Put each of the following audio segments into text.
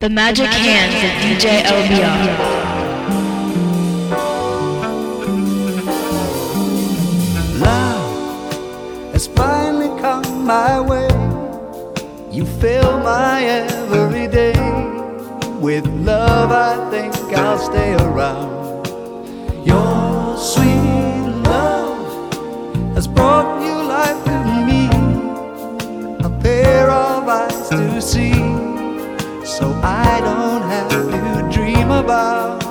The Magic, the magic Hands of DJ LBR. Love has finally come my way. You fill my every day. With love, I think I'll stay around. Your sweet love has brought new life to me. A pair of eyes to see so I don't have to dream about.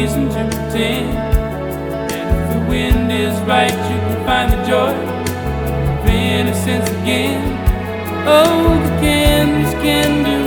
reason to pretend. And if the wind is right, you can find the joy of innocence again. Oh, the candles can do.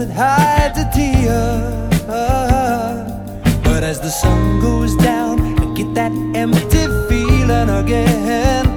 that hides a tear. But as the sun goes down, I get that empty feeling again.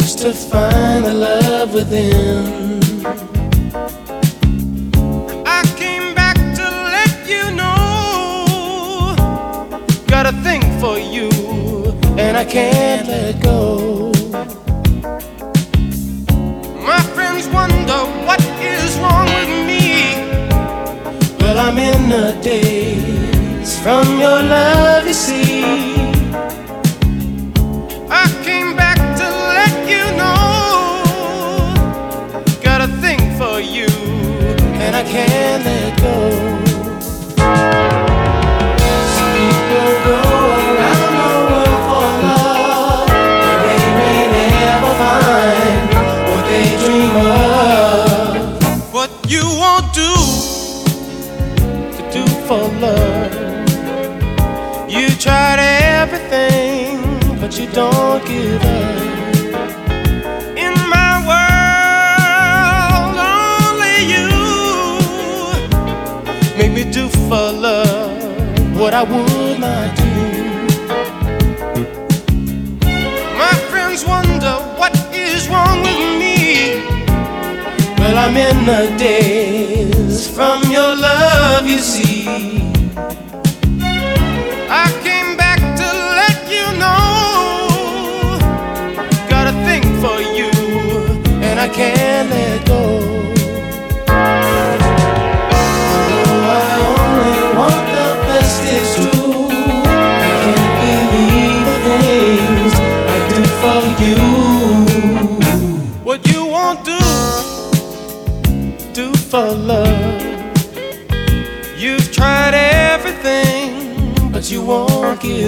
search to find the love within.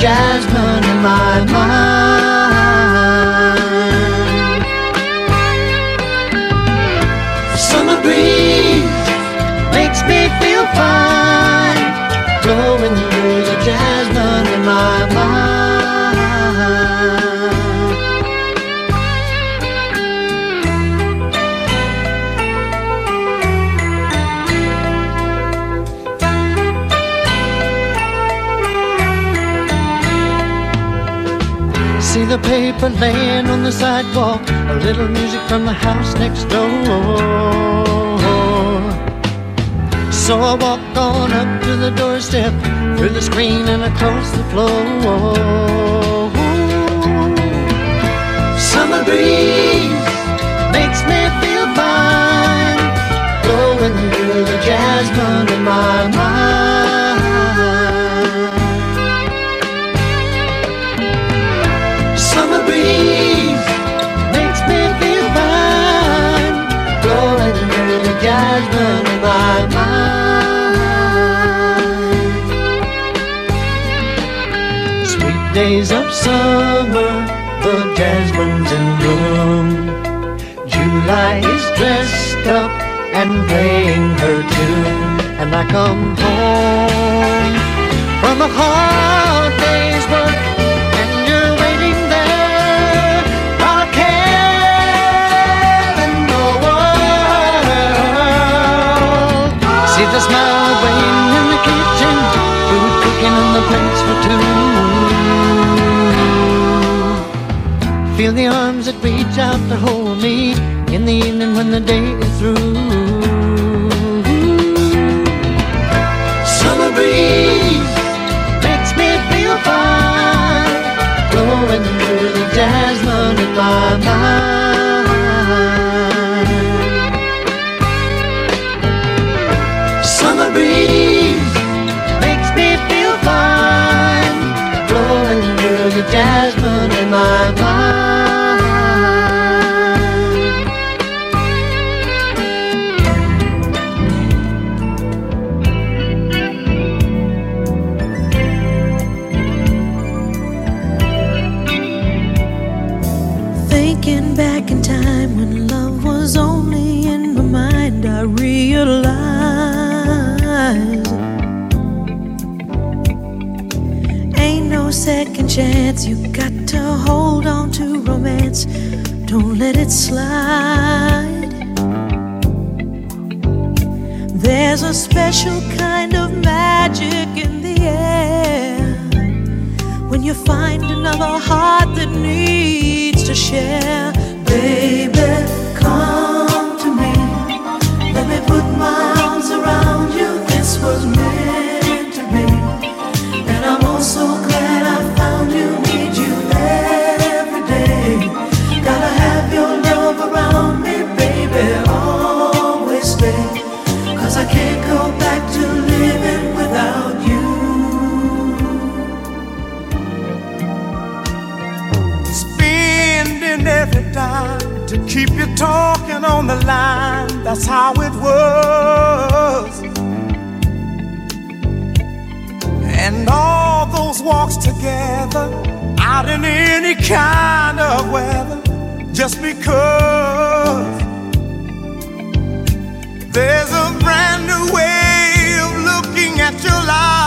jasmine in my mind. Paper laying on the sidewalk, a little music from the house next door. So I walk on up to the doorstep, through the screen and across the floor. Summer breeze makes me feel fine, blowing through the jasmine in my mind. Summer, the jasmine's in bloom. July is dressed up and playing her tune, and I come home from a hard Feel the arms that reach out to hold me in the evening when the day is through. Don't let it slide. There's a special kind of magic in the air when you find another heart that needs to share. Baby, keep you talking on the line. That's how it was. And all those walks together out in any kind of weather, just because there's a brand new way of looking at your life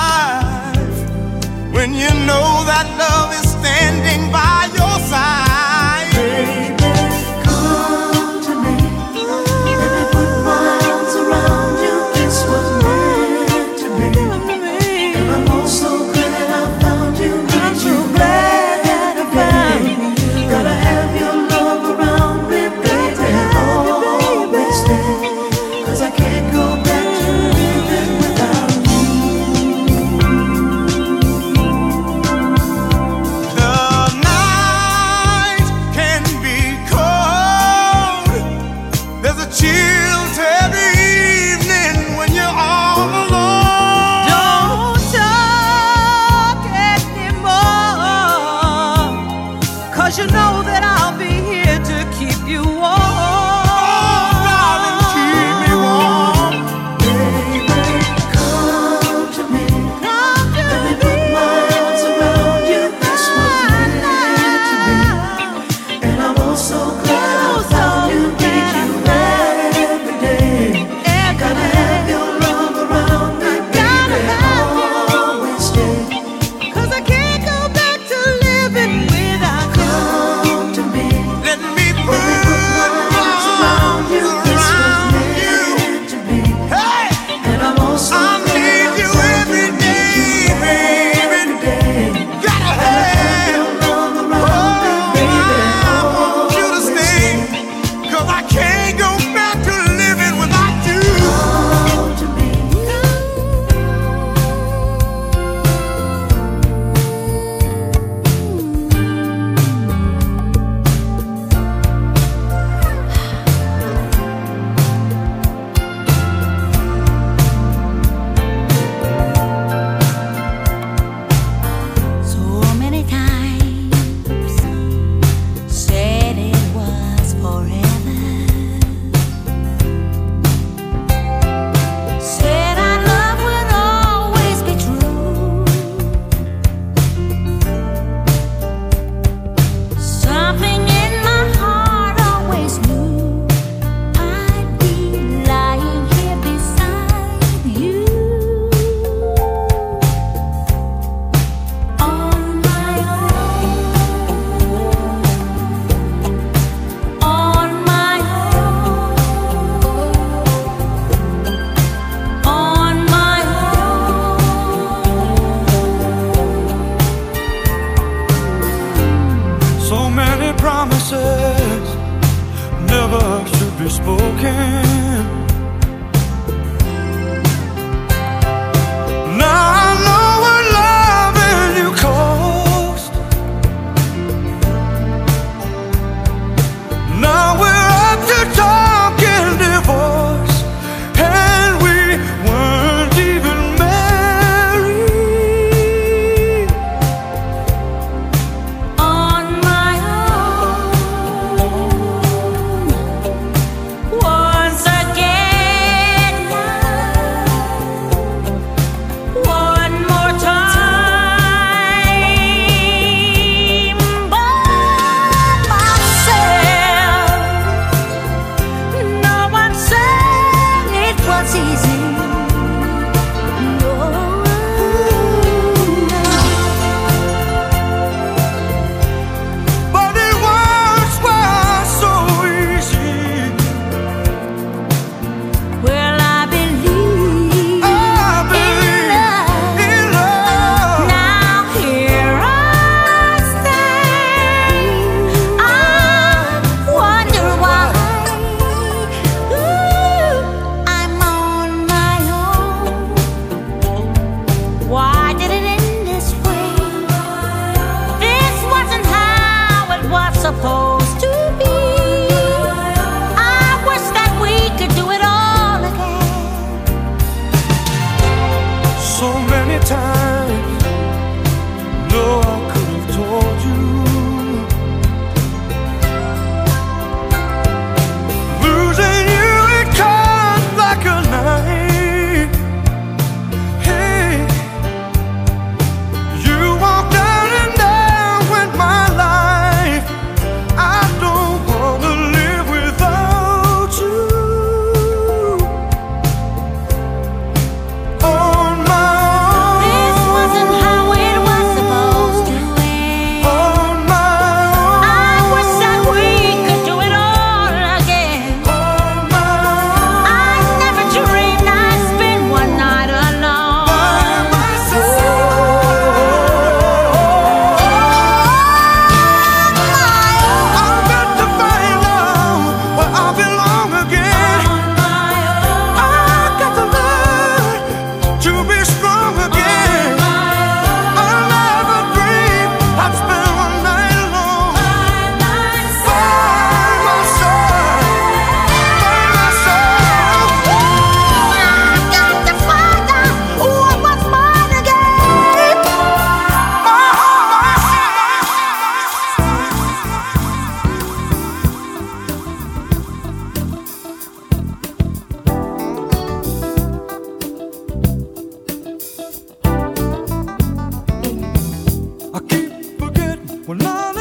I keep forgetting when I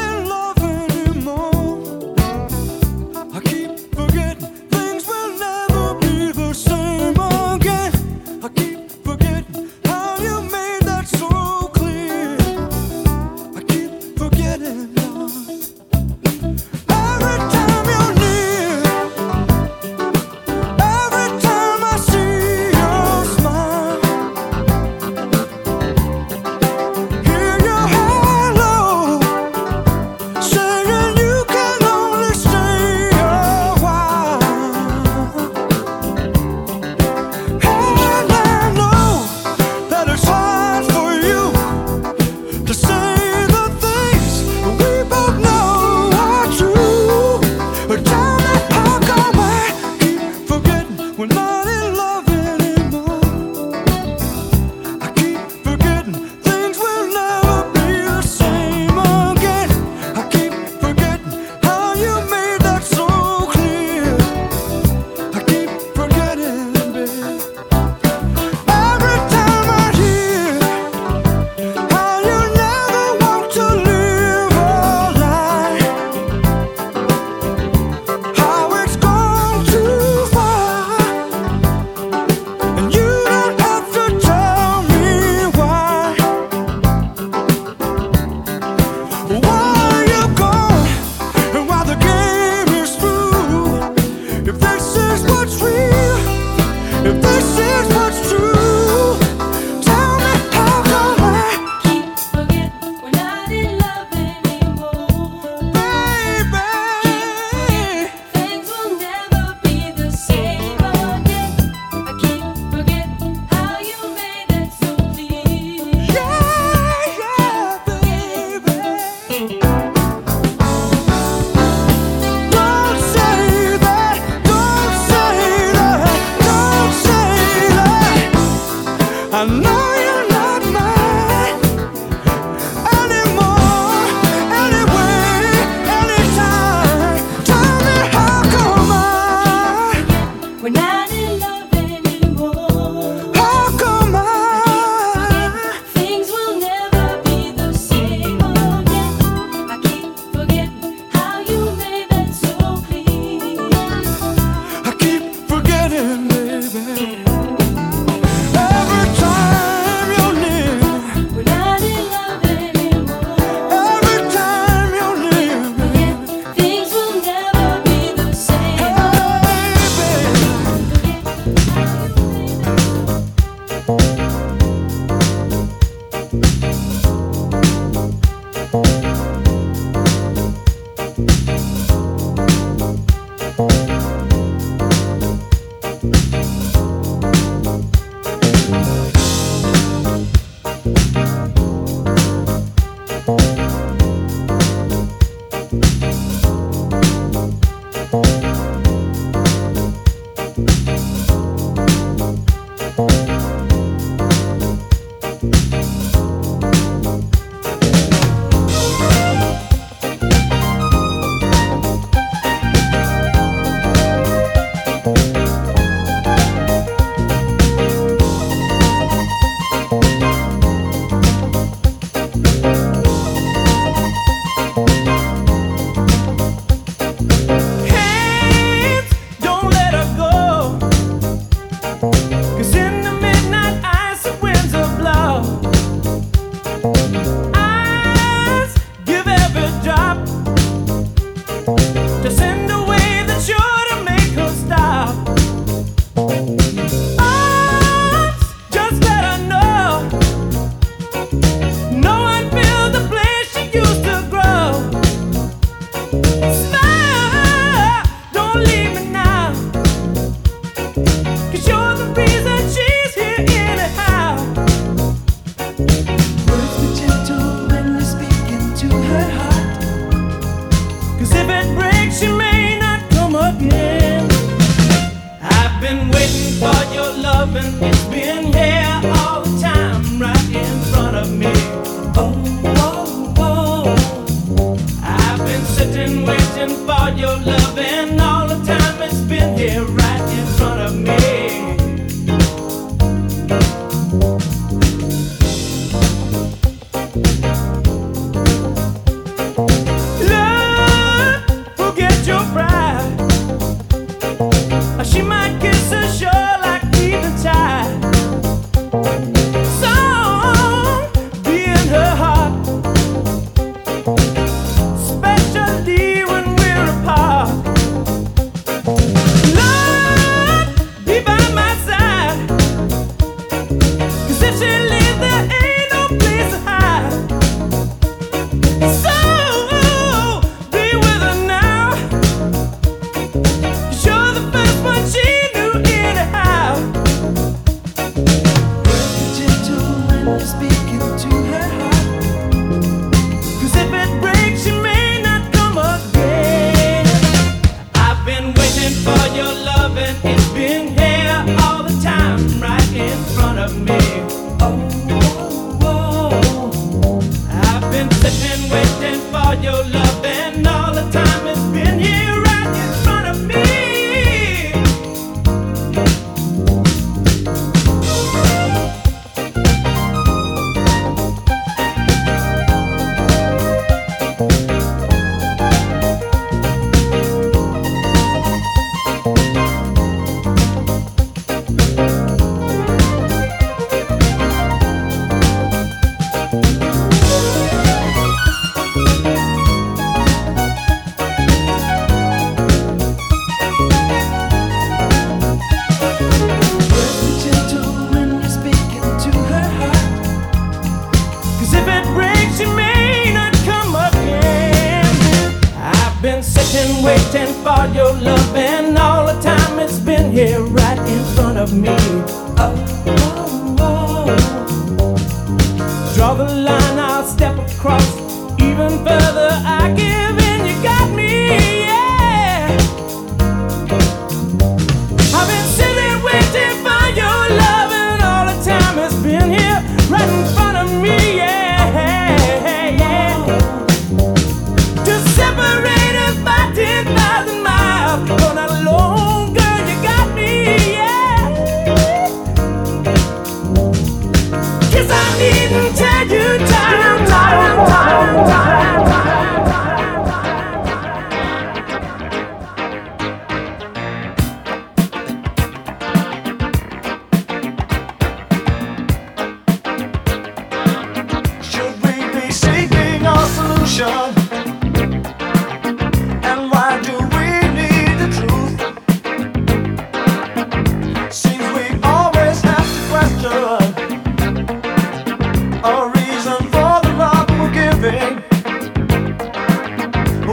your loving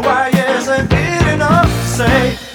why isn't it enough to say?